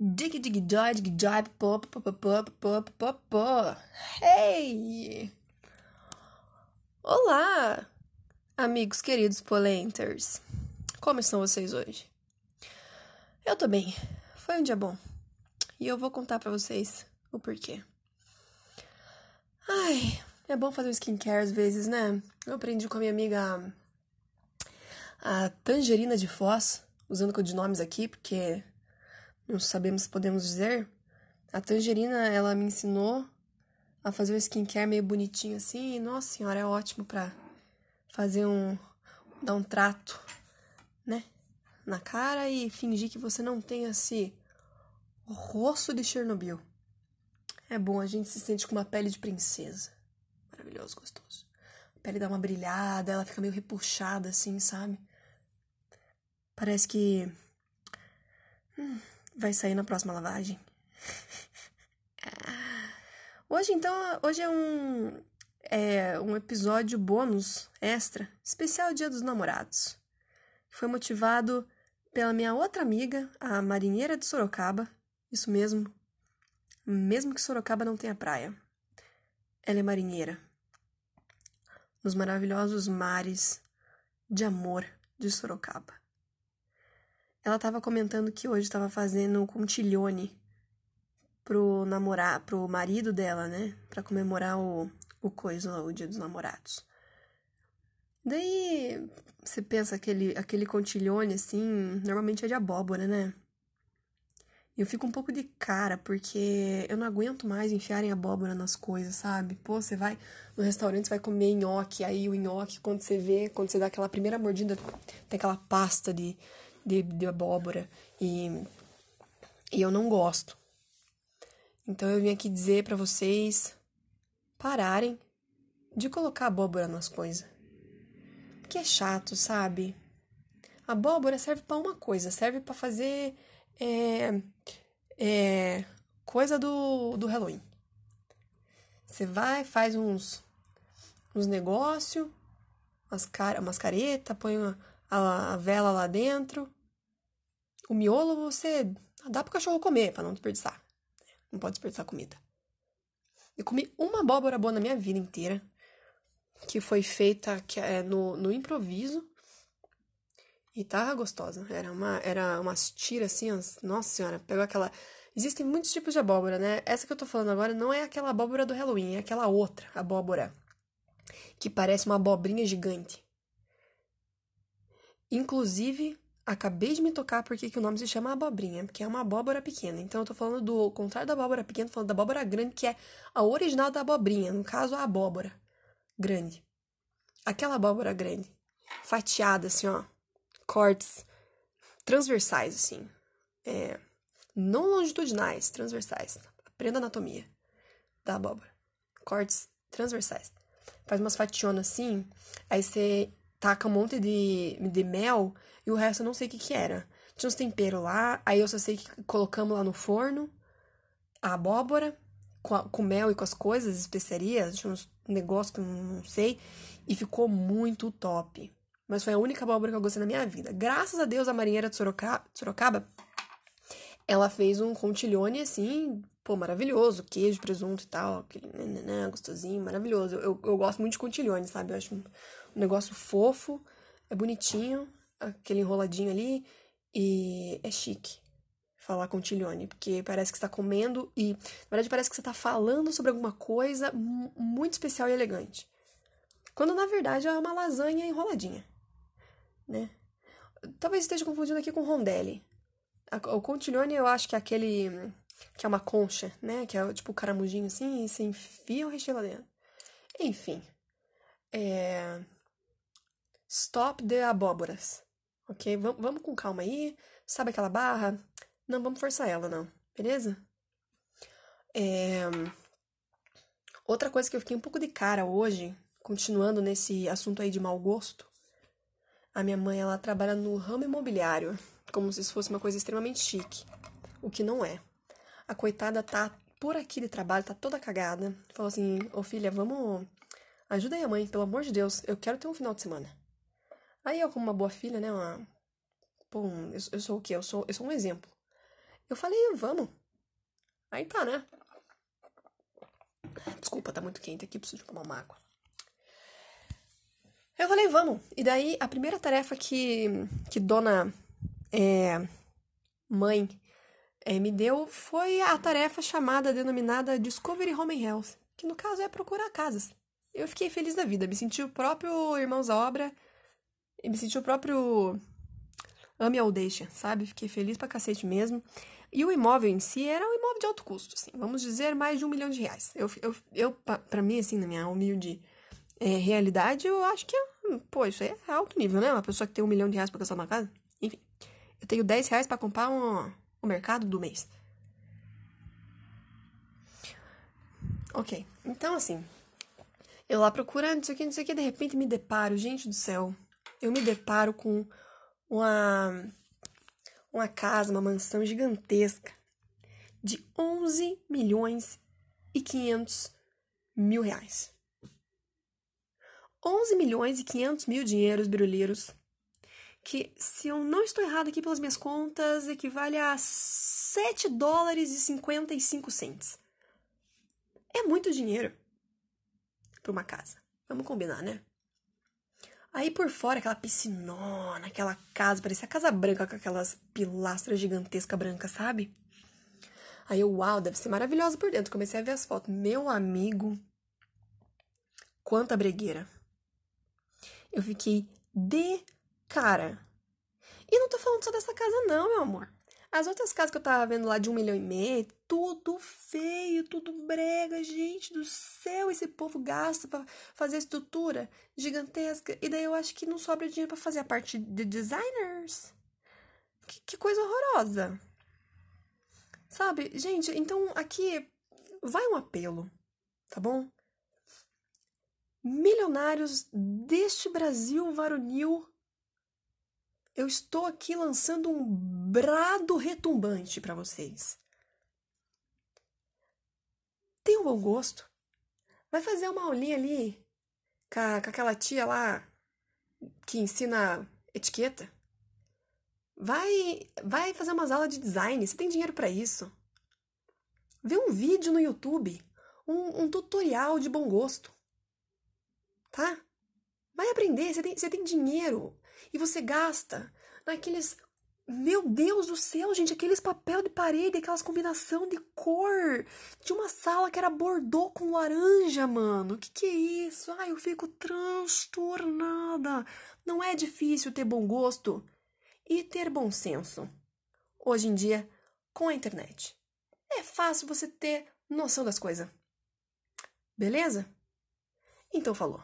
Dig dig joy dig joy pop pop pop pop pop pop. Hey! Olá, amigos queridos polenters. Como estão vocês hoje? Eu tô bem. Foi um dia bom. E eu vou contar para vocês o porquê. Ai, é bom fazer um skincare às vezes, né? Eu aprendi com a minha amiga a Tangerina de Foz, usando codinomes aqui, porque não sabemos podemos dizer. A Tangerina, ela me ensinou a fazer um skincare meio bonitinho assim. E, nossa senhora, é ótimo pra fazer um. dar um trato, né? Na cara e fingir que você não tem esse rosto de Chernobyl. É bom, a gente se sente com uma pele de princesa. Maravilhoso, gostoso. A pele dá uma brilhada, ela fica meio repuxada assim, sabe? Parece que. Hum, vai sair na próxima lavagem. hoje, então, hoje é um. É um episódio bônus extra, especial Dia dos Namorados. Foi motivado pela minha outra amiga, a marinheira de Sorocaba. Isso mesmo. Mesmo que Sorocaba não tenha praia. Ela é marinheira. Nos maravilhosos mares de amor de Sorocaba. Ela estava comentando que hoje estava fazendo contiglione pro namorar, pro marido dela, né? Para comemorar o, o coisa, o dia dos namorados. Daí você pensa aquele aquele contiglione assim, normalmente é de abóbora, né? Eu fico um pouco de cara, porque eu não aguento mais enfiarem abóbora nas coisas, sabe? Pô, você vai no restaurante, você vai comer nhoque, aí o nhoque, quando você vê, quando você dá aquela primeira mordida, tem aquela pasta de, de, de abóbora e, e eu não gosto. Então eu vim aqui dizer para vocês pararem de colocar abóbora nas coisas. Porque é chato, sabe? A abóbora serve para uma coisa, serve para fazer é, é, coisa do, do Halloween. Você vai, faz uns, uns negócios, umas, car umas caretas, põe uma, a, a vela lá dentro. O miolo você dá pro cachorro comer, para não desperdiçar. Não pode desperdiçar comida. Eu comi uma abóbora boa na minha vida inteira, que foi feita que é, no, no improviso. E tava gostosa. Era uma era umas tiras assim, umas, nossa senhora, pegou aquela Existem muitos tipos de abóbora, né? Essa que eu tô falando agora não é aquela abóbora do Halloween, é aquela outra abóbora que parece uma abobrinha gigante. Inclusive, acabei de me tocar porque que o nome se chama abobrinha, porque é uma abóbora pequena. Então eu tô falando do contrário da abóbora pequena, tô falando da abóbora grande, que é a original da abobrinha, no caso a abóbora grande. Aquela abóbora grande, fatiada assim, ó, cortes transversais assim. É, não longitudinais, transversais. Aprenda anatomia da abóbora. Cortes transversais. Faz umas fationas assim, aí você taca um monte de, de mel e o resto eu não sei o que que era. Tinha uns temperos lá, aí eu só sei que colocamos lá no forno a abóbora com, a, com mel e com as coisas, especiarias, tinha uns negócios que eu não sei, e ficou muito top. Mas foi a única abóbora que eu gostei na minha vida. Graças a Deus, a marinheira de Sorocaba, Sorocaba ela fez um contiglione assim, pô, maravilhoso, queijo, presunto e tal, aquele nananã, gostosinho, maravilhoso. Eu, eu gosto muito de contiglione, sabe? Eu acho um, um negócio fofo, é bonitinho, aquele enroladinho ali, e é chique falar contiglione, porque parece que está comendo e, na verdade, parece que você está falando sobre alguma coisa muito especial e elegante. Quando, na verdade, é uma lasanha enroladinha, né? Talvez esteja confundindo aqui com rondelli. O contiglione eu acho que é aquele que é uma concha, né? Que é tipo o caramujinho assim, e você enfia o recheio lá dentro. Enfim. É... Stop the abóboras. Ok? V vamos com calma aí. Sabe aquela barra? Não vamos forçar ela, não. Beleza? É... Outra coisa que eu fiquei um pouco de cara hoje, continuando nesse assunto aí de mau gosto. A minha mãe, ela trabalha no ramo imobiliário como se isso fosse uma coisa extremamente chique, o que não é. A coitada tá por aqui de trabalho, tá toda cagada. Falou assim: Ô filha, vamos. Ajuda aí a mãe, pelo amor de Deus, eu quero ter um final de semana. Aí eu, como uma boa filha, né? Uma... Pô, eu, eu sou o quê? Eu sou, eu sou um exemplo. Eu falei, vamos. Aí tá, né? Desculpa, tá muito quente aqui, preciso tomar uma água. Eu falei, vamos. E daí, a primeira tarefa que, que dona é, mãe é, me deu foi a tarefa chamada, denominada Discovery Home Health, que no caso é procurar casas. Eu fiquei feliz da vida, me senti o próprio Irmãos à Obra, e me senti o próprio Ame ou Deixa, sabe? Fiquei feliz pra cacete mesmo. E o imóvel em si era um imóvel de alto custo, assim, vamos dizer mais de um milhão de reais. Eu, eu, eu pra mim, assim, na minha humilde é, realidade, eu acho que, é, pô, isso é alto nível, né? Uma pessoa que tem um milhão de reais pra gastar uma casa. Enfim, eu tenho 10 reais pra comprar um, o mercado do mês. Ok, então assim, eu lá procurando, não sei o que, não sei o que, de repente me deparo, gente do céu, eu me deparo com uma, uma casa, uma mansão gigantesca de 11 milhões e 500 mil reais. 11 milhões e 500 mil dinheiros brasileiros que, se eu não estou errado aqui pelas minhas contas, equivale a 7 dólares e 55 cents. É muito dinheiro para uma casa. Vamos combinar, né? Aí por fora, aquela piscinona, aquela casa, parecia a casa branca com aquelas pilastras gigantescas brancas, sabe? Aí eu, uau, deve ser maravilhosa por dentro. Comecei a ver as fotos. Meu amigo, quanta bregueira. Eu fiquei de cara. E não tô falando só dessa casa, não, meu amor. As outras casas que eu tava vendo lá de um milhão e meio, tudo feio, tudo brega, gente do céu, esse povo gasta para fazer estrutura gigantesca. E daí eu acho que não sobra dinheiro para fazer a parte de designers. Que, que coisa horrorosa. Sabe, gente, então aqui vai um apelo, tá bom? Milionários deste Brasil varonil eu estou aqui lançando um brado retumbante para vocês. Tem um bom gosto. Vai fazer uma aulinha ali com, a, com aquela tia lá que ensina etiqueta. Vai, vai fazer umas aulas de design. Você tem dinheiro para isso. Vê um vídeo no YouTube, um, um, tutorial de bom gosto. Tá? Vai aprender. Você tem, você tem dinheiro e você gasta naqueles. Meu Deus do céu, gente, aqueles papel de parede, aquelas combinação de cor. De uma sala que era bordô com laranja, mano. Que que é isso? Ai, eu fico transtornada. Não é difícil ter bom gosto e ter bom senso. Hoje em dia, com a internet. É fácil você ter noção das coisas. Beleza? Então falou.